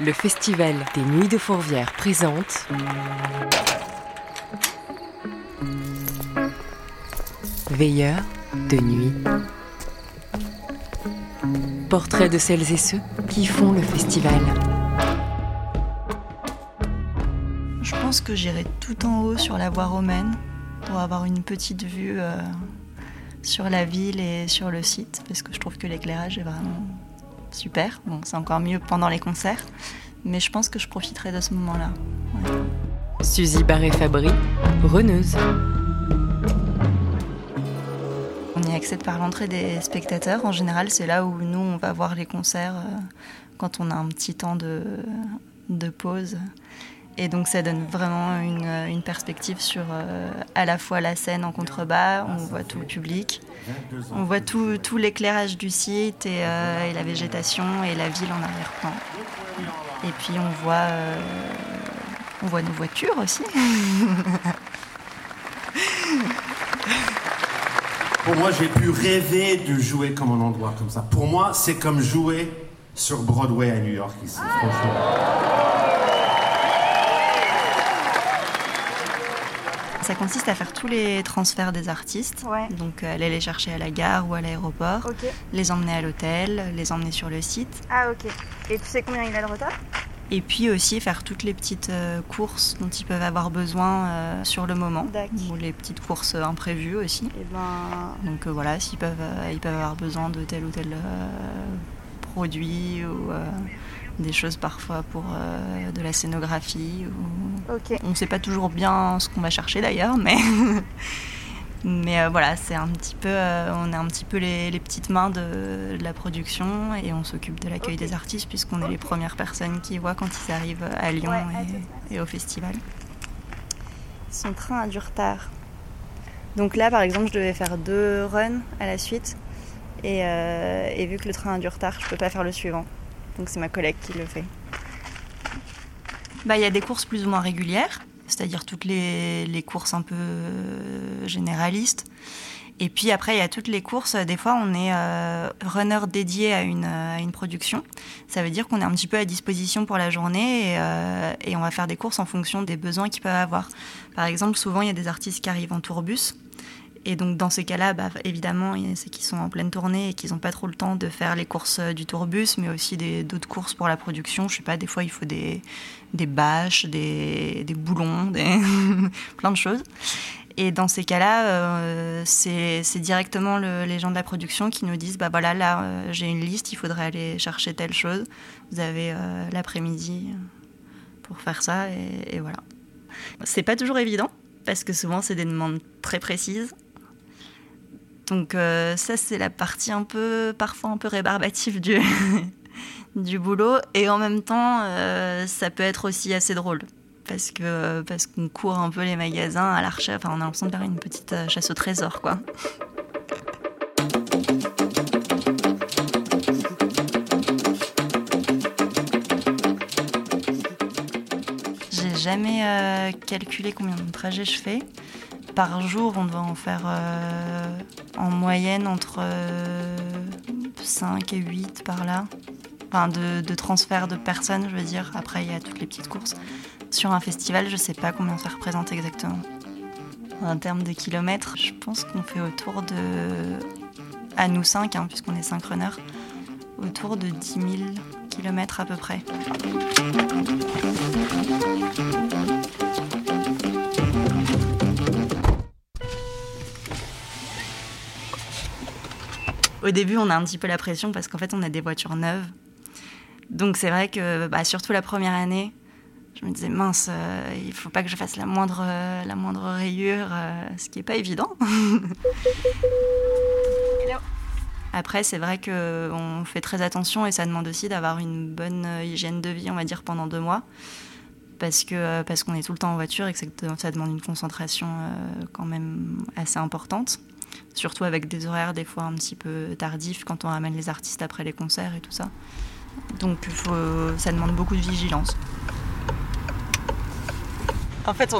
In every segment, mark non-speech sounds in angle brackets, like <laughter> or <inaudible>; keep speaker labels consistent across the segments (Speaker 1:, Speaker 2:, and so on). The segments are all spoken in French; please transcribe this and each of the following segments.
Speaker 1: Le Festival des Nuits de Fourvière présente Veilleurs de nuit. Portrait de celles et ceux qui font le festival.
Speaker 2: Je pense que j'irai tout en haut sur la voie romaine pour avoir une petite vue euh, sur la ville et sur le site parce que je trouve que l'éclairage est vraiment super. Bon, c'est encore mieux pendant les concerts, mais je pense que je profiterai de ce moment-là. Ouais.
Speaker 1: Suzy Barré-Fabry, reneuse.
Speaker 2: On y accède par l'entrée des spectateurs. En général, c'est là où nous, on va voir les concerts euh, quand on a un petit temps de, de pause. Et donc ça donne vraiment une, une perspective sur euh, à la fois la scène en contrebas, on voit tout le public, on voit tout, l'éclairage du site et, euh, et, la végétation et la ville en arrière-plan. Et puis on voit, euh, on voit nos voitures aussi. <laughs>
Speaker 3: Pour moi, j'ai pu rêver de jouer comme un endroit comme ça. Pour moi, c'est comme jouer sur Broadway à New York ici, franchement.
Speaker 2: Ça consiste à faire tous les transferts des artistes.
Speaker 4: Ouais.
Speaker 2: Donc euh, aller les chercher à la gare ou à l'aéroport, les emmener à l'hôtel, les emmener sur le site.
Speaker 4: Ah ok. Et tu sais combien il a de retard?
Speaker 2: Et puis aussi faire toutes les petites euh, courses dont ils peuvent avoir besoin euh, sur le moment. Ou les petites courses imprévues aussi.
Speaker 4: Et ben.
Speaker 2: Donc euh, voilà, s'ils peuvent, euh, ils peuvent avoir besoin de tel ou tel produit ou des choses parfois pour euh, de la scénographie. Ou... On ne sait pas toujours bien ce qu'on va chercher d'ailleurs, mais, <laughs> mais euh, voilà, c'est un petit peu, euh, on est un petit peu les, les petites mains de, de la production et on s'occupe de l'accueil des artistes puisqu'on est les premières personnes qui voient quand ils arrivent à Lyon
Speaker 4: Ouais,
Speaker 2: et, et au festival.
Speaker 4: Son train a du retard. Donc là, par exemple, je devais faire deux runs à la suite. Et, euh, et vu que le train a du retard, je peux pas faire le suivant. Donc c'est ma collègue qui le fait.
Speaker 2: Bah, il y a des courses plus ou moins régulières, c'est-à-dire toutes les, courses un peu euh, généralistes. Et puis après, il y a toutes les courses. Des fois, on est euh, runner dédié à une, à une production. Ça veut dire qu'on est un petit peu à disposition pour la journée et, euh, et on va faire des courses en fonction des besoins qu'ils peuvent avoir. Par exemple, souvent, il y a des artistes qui arrivent en tourbus. Et donc, dans ces cas-là, bah, évidemment, c'est qu'ils sont en pleine tournée et qu'ils n'ont pas trop le temps de faire les courses euh, du tourbus, mais aussi d'autres courses pour la production. Je sais pas, des fois, il faut des, des bâches, des, des boulons, <laughs> des plein de choses. Et dans ces cas-là, euh, c'est directement le- les gens de la production qui nous disent bah voilà, là, euh, j'ai une liste, il faudrait aller chercher telle chose. Vous avez euh, l'après-midi pour faire ça, et, et voilà. C'est pas toujours évident, parce que souvent, c'est des demandes très précises. Donc, euh, ça, c'est la partie un peu, parfois un peu rébarbative <laughs> du, boulot. Et en même temps, euh, ça peut être aussi assez drôle. Parce que parce qu'on court un peu les magasins à la recherche. Enfin, on a l'impression de faire une petite euh, chasse au trésor, quoi. J'ai jamais calculé combien de trajets je fais. Par jour, on doit en faire euh, en moyenne entre euh, 5 et 8 par là. Enfin, de, de transfert de personnes, je veux dire. Après, il y a toutes les petites courses. Sur un festival, je sais pas combien ça représente exactement. En termes de kilomètres, je pense qu'on fait autour de. À nous 5, hein, puisqu'on est 5 runners, autour de 10 000 kilomètres à peu près. Au début, on a un petit peu la pression parce qu'en fait, on a des voitures neuves. Donc, c'est vrai que, bah, surtout la première année, je me disais, mince, euh, il faut pas que je fasse la moindre, euh, la moindre rayure, euh, ce qui n'est pas évident. <laughs> Après, c'est vrai qu'on fait très attention et ça demande aussi d'avoir une bonne euh, hygiène de vie, on va dire, pendant deux mois. Parce euh, parce qu'on est tout le temps en voiture et que ça demande une concentration quand même assez importante. Surtout avec des horaires des fois un petit peu tardifs quand on ramène les artistes après les concerts et tout ça. Donc ça demande beaucoup de vigilance. En fait,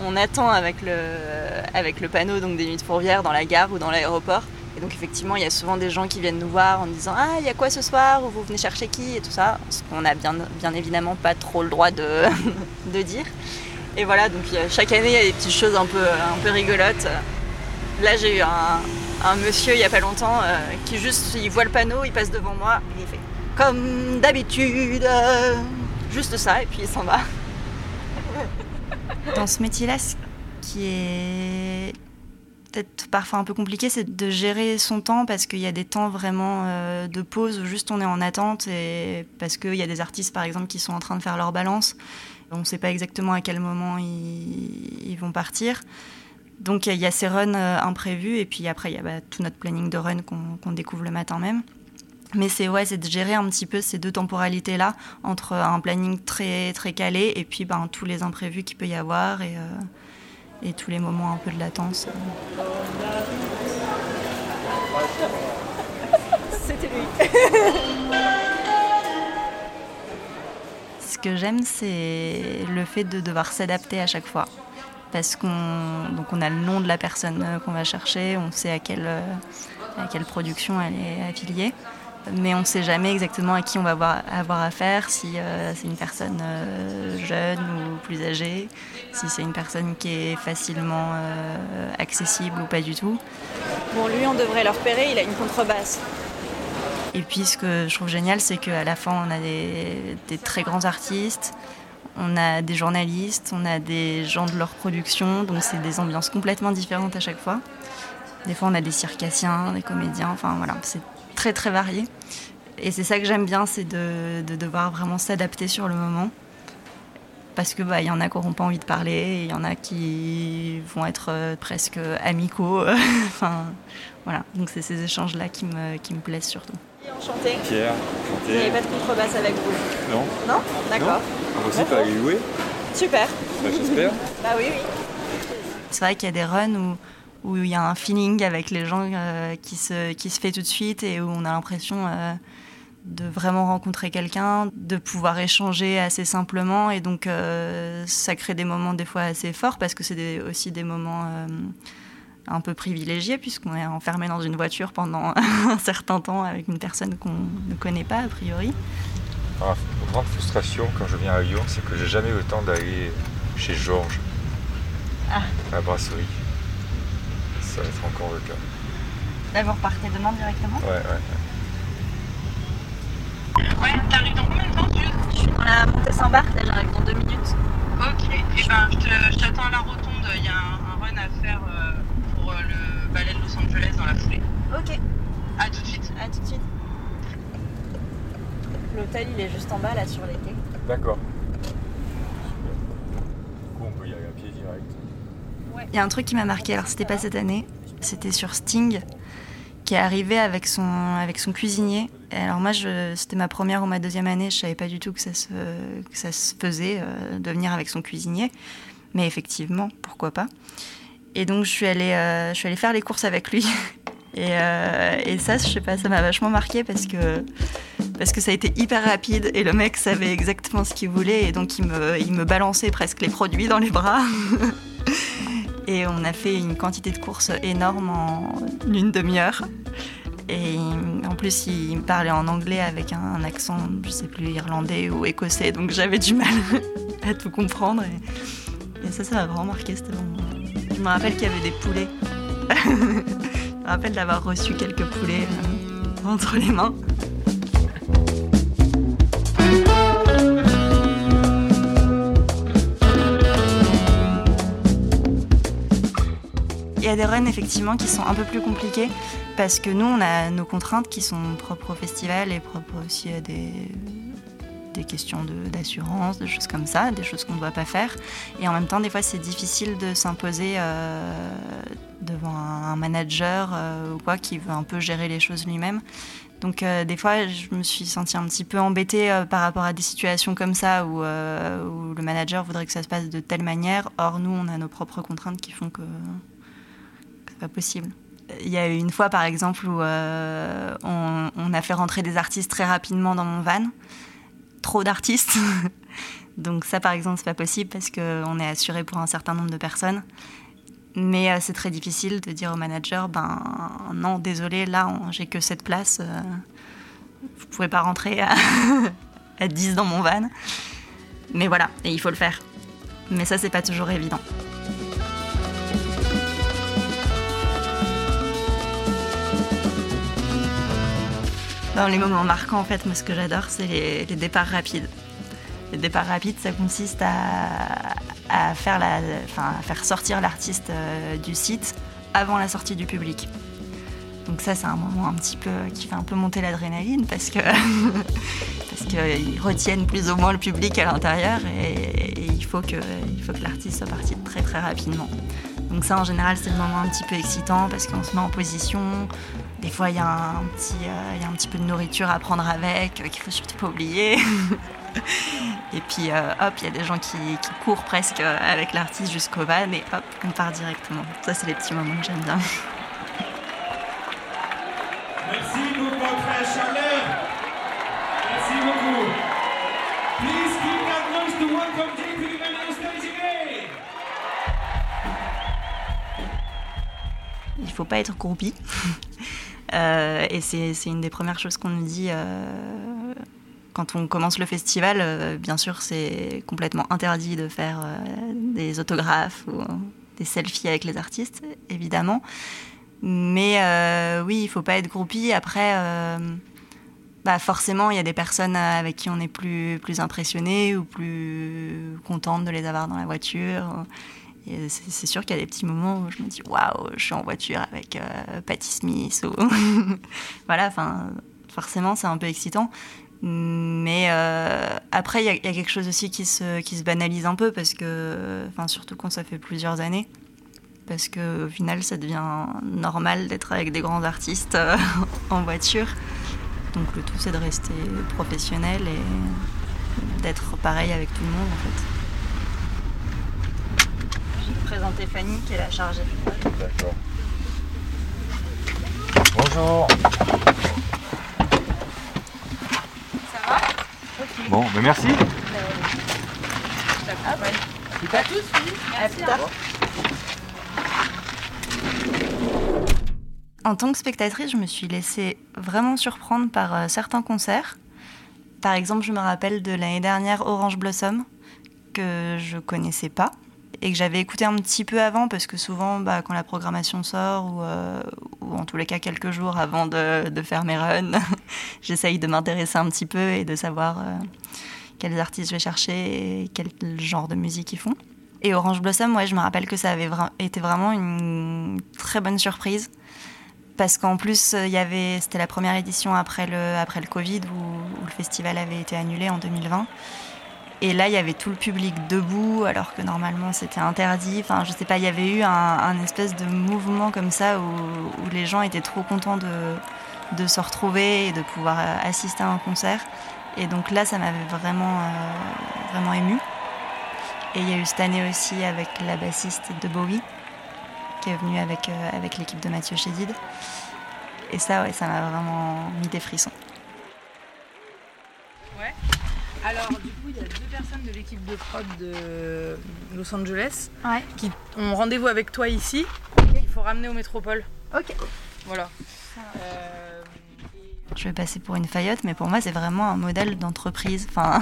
Speaker 2: on, attend avec le, panneau donc des nuits de dans la gare ou dans l'aéroport.
Speaker 4: Et donc effectivement, il y a souvent des gens qui viennent nous voir en disant Ah, il y a quoi ce soir? Ou vous venez chercher qui? Et tout ça. Ce qu'on n'a bien, évidemment pas trop le droit de, <laughs> dire. Et voilà, donc chaque année, il y a des petites choses un peu rigolotes. Là, j'ai eu un, monsieur il n'y a pas longtemps euh, qui juste, il voit le panneau, il passe devant moi et il fait comme d'habitude, juste ça, et puis il s'en va. <laughs>
Speaker 2: Dans ce métier-là, ce qui est peut-être parfois un peu compliqué, c'est de gérer son temps parce qu'il y a des temps vraiment euh, de pause où juste on est en attente et parce qu'il y a des artistes par exemple qui sont en train de faire leur balance. On ne sait pas exactement à quel moment ils vont partir. Donc il y a ces runs euh, imprévus et puis après il y a bah, tout notre planning de run qu'on qu découvre le matin même. Mais c'est ouais, de gérer un petit peu ces deux temporalités là entre un planning très très calé et puis ben, tous les imprévus qu'il peut y avoir et, euh, et tous les moments un peu de latence. <laughs>
Speaker 4: C'était lui.
Speaker 2: Ce que j'aime, c'est le fait de devoir s'adapter à chaque fois. Parce qu'on donc on a le nom de la personne qu'on va chercher, on sait à quelle, à quelle production elle est affiliée mais on ne sait jamais exactement à qui on va avoir, avoir affaire, si euh, c'est une personne euh, jeune ou plus âgée, si c'est une personne qui est facilement euh, accessible ou pas du tout.
Speaker 4: Bon, lui, on devrait le repérer, il a une contrebasse.
Speaker 2: Et puis, ce que je trouve génial, c'est qu'à la fin, on a des, des, très grands artistes, on a des journalistes, on a des gens de leur production, donc c'est des ambiances complètement différentes à chaque fois. Des fois, on a des circassiens, des comédiens, enfin voilà, c'est très très varié. Et c'est ça que j'aime bien, c'est de, de, devoir vraiment s'adapter sur le moment. Parce que bah, y en a qui n'auront pas envie de parler, il y en a qui vont être euh, presque amicaux. <laughs> enfin, voilà. Donc c'est ces échanges-là qui me, qui me plaisent surtout.
Speaker 4: Enchanté.
Speaker 5: Pierre,
Speaker 4: Vous n'avez pas de contrebasse avec vous?
Speaker 5: Non.
Speaker 4: Non? D'accord.
Speaker 5: On aussi pas jouer
Speaker 4: Super.
Speaker 5: Bah, J'espère.
Speaker 4: bah oui, oui.
Speaker 2: C'est vrai qu'il y a des runs où où il y a un feeling avec les gens euh, qui, se, qui se fait tout de suite et où on a l'impression euh, de vraiment rencontrer quelqu'un, de pouvoir échanger assez simplement. Et donc, euh, ça crée des moments des fois assez forts parce que c'est des, aussi des moments euh, un peu privilégiés puisqu'on est enfermé dans une voiture pendant <laughs> un certain temps avec une personne qu'on ne connaît pas a priori.
Speaker 5: Ah, grande frustration quand je viens à Lyon, c'est que j'ai jamais eu le temps d'aller chez Georges,
Speaker 2: Ah.
Speaker 5: à la brasserie. Ça va être encore le cas.
Speaker 2: Là, vous repartez demain directement?
Speaker 5: Ouais, ouais.
Speaker 6: Ouais, t'arrives dans combien de temps, tu
Speaker 2: Je suis dans la montée Saint-Barth, là j'arrive dans deux minutes.
Speaker 6: Ok, et ben je te- je t'attends à la rotonde, il y a un, un run à faire euh, pour euh, le ballet de Los Angeles dans la foulée.
Speaker 2: Ok,
Speaker 6: À tout de suite.
Speaker 2: à tout de suite. L'hôtel il est juste en bas là sur les quais.
Speaker 5: D'accord. Du coup, on peut y aller à pied direct.
Speaker 2: Il y a un truc qui m'a marqué, alors c'était pas cette année, c'était sur Sting, qui est arrivé avec son, avec son cuisinier. Et alors moi, je- c'était ma première ou ma deuxième année, je savais pas du tout que ça se, que ça se faisait euh, de venir avec son cuisinier. Mais effectivement, pourquoi pas. Et donc je suis allée, euh, je suis allée faire les courses avec lui. <laughs> Et, euh, et ça, je sais pas, ça m'a vachement marqué parce que, parce que ça a été hyper rapide et le mec savait exactement ce qu'il voulait et donc il me, il me balançait presque les produits dans les bras. <laughs> Et on a fait une quantité de courses énorme en une demi-heure. Et en plus, il parlait en anglais avec un accent, je sais plus, irlandais ou écossais, donc j'avais du mal <laughs> à tout comprendre. Et, ça, ça m'a vraiment marqué. C'était bon. Je me rappelle qu'il y avait des poulets. <laughs> je me rappelle d'avoir reçu quelques poulets euh, entre les mains. A des runs effectivement qui sont un peu plus compliqués parce que nous on a nos contraintes qui sont propres au festival et propres aussi à des, des questions de- d'assurance, des choses comme ça, des choses qu'on ne doit pas faire. Et en même temps des fois c'est difficile de s'imposer euh, devant un, manager euh, ou quoi qui veut un peu gérer les choses lui-même. Donc euh, des fois je me suis sentie un petit peu embêtée par rapport à des situations comme ça où, où le manager voudrait que ça se passe de telle manière. Or nous on a nos propres contraintes qui font que possible. Il y a eu une fois, par exemple, où euh, on, a fait rentrer des artistes très rapidement dans mon van. Trop d'artistes. <laughs> Donc ça, par exemple, c'est pas possible parce qu'on est assuré pour un certain nombre de personnes. Mais euh, c'est très difficile de dire au manager, ben non, désolé, là, j'ai que cette place. euh, vous pouvez pas rentrer à, <laughs> à 10 dans mon van. Mais voilà, et il faut le faire. Mais ça, c'est pas toujours évident. Dans les moments marquants, en fait, moi, ce que j'adore, c'est les, départs rapides. Les départs rapides, ça consiste à, faire, sortir l'artiste euh, du site avant la sortie du public. Donc ça, c'est un moment un petit peu qui fait un peu monter l'adrénaline parce que <laughs> qu'ils retiennent plus ou moins le public à l'intérieur et, et il faut que il faut que l'artiste soit parti très très rapidement. Donc ça, en général, c'est le moment un petit peu excitant parce qu'on se met en position. Des fois, il y, a un petit, euh, y a un petit peu de nourriture à prendre avec, euh, qu'il faut surtout pas oublier. <laughs> et puis, euh, hop, il y a des gens qui, qui courent presque euh, avec l'artiste jusqu'au van et hop, on part directement. Ça, c'est les petits moments que j'aime bien.
Speaker 7: Merci pour votre chaleur. Merci beaucoup. Please keep that noise to welcome JP
Speaker 2: il faut pas être groupie. <laughs> Euh, et c'est une des premières choses qu'on nous dit euh, quand on commence le festival. Euh, bien sûr, c'est complètement interdit de faire des autographes ou des selfies avec les artistes, évidemment. Mais oui, il faut pas être groupie. Après, bah forcément, il y a des personnes avec qui on est plus, plus impressionné ou plus contente de les avoir dans la voiture. C'est sûr qu'il y a des petits moments où je me dis waouh, je suis en voiture avec euh, Patti Smith <laughs> voilà, enfin forcément c'est un peu excitant. Mais euh, après il y, a- quelque chose aussi qui se, qui se banalise un peu parce que, enfin surtout quand ça fait plusieurs années, parce que au final ça devient normal d'être avec des grands artistes euh, <laughs> en voiture. Donc le tout c'est de rester professionnel et d'être pareil avec tout le monde. Je vais te présenter Fanny qui est la chargée.
Speaker 5: D'accord. Bonjour.
Speaker 6: Ça va?
Speaker 5: Bon, mais merci.
Speaker 6: À tous, oui. Merci.
Speaker 2: En tant que spectatrice, je me suis laissée vraiment surprendre par euh, certains concerts. Par exemple, je me rappelle de l'année dernière Orange Blossom, que je connaissais pas et que j'avais écouté un petit peu avant parce que souvent, bah, quand la programmation sort ou, euh, ou en tous les cas quelques jours avant de, faire mes runs, <laughs> j'essaye de m'intéresser un petit peu et de savoir euh, quels artistes je vais chercher et quel genre de musique ils font. Et Orange Blossom, ouais, je me rappelle que ça avait été vraiment une très bonne surprise parce qu'en plus, c'était la première édition après le, après le Covid où le festival avait été annulé en 2020. Et là, il y avait tout le public debout, alors que normalement c'était interdit. Enfin, je sais pas, il y avait eu un, espèce de mouvement comme ça où, les gens étaient trop contents de, de se retrouver et de pouvoir euh, assister à un concert. Et donc là, ça m'avait vraiment, euh, vraiment ému. Et il y a eu cette année aussi avec la bassiste de Bowie, qui est venue avec, euh, avec l'équipe de Mathieu Chédid. Et ça, ouais, ça m'a vraiment mis des frissons.
Speaker 6: Ouais. Alors, du coup, il y a deux personnes de l'équipe de prod de Los Angeles
Speaker 4: Ouais.
Speaker 6: qui ont rendez-vous avec toi ici. Il faut ramener au métropole.
Speaker 4: Ok.
Speaker 6: Voilà. Euh,
Speaker 2: Je vais passer pour une faillotte, mais pour moi, c'est vraiment un modèle d'entreprise. Enfin,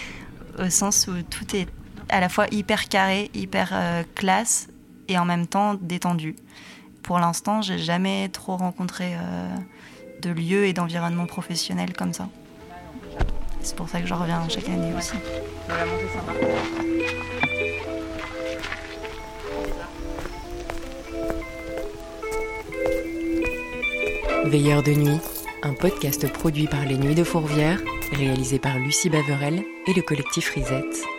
Speaker 2: <laughs> au sens où tout est à la fois hyper carré, hyper euh, classe et en même temps détendu. Pour l'instant, j'ai jamais trop rencontré euh, de lieux et d'environnements professionnels comme ça. C'est pour ça que je reviens chaque année aussi.
Speaker 1: de nuit, un podcast produit par les Nuits de Fourvière, réalisé par Lucie Baverel et le collectif Risette.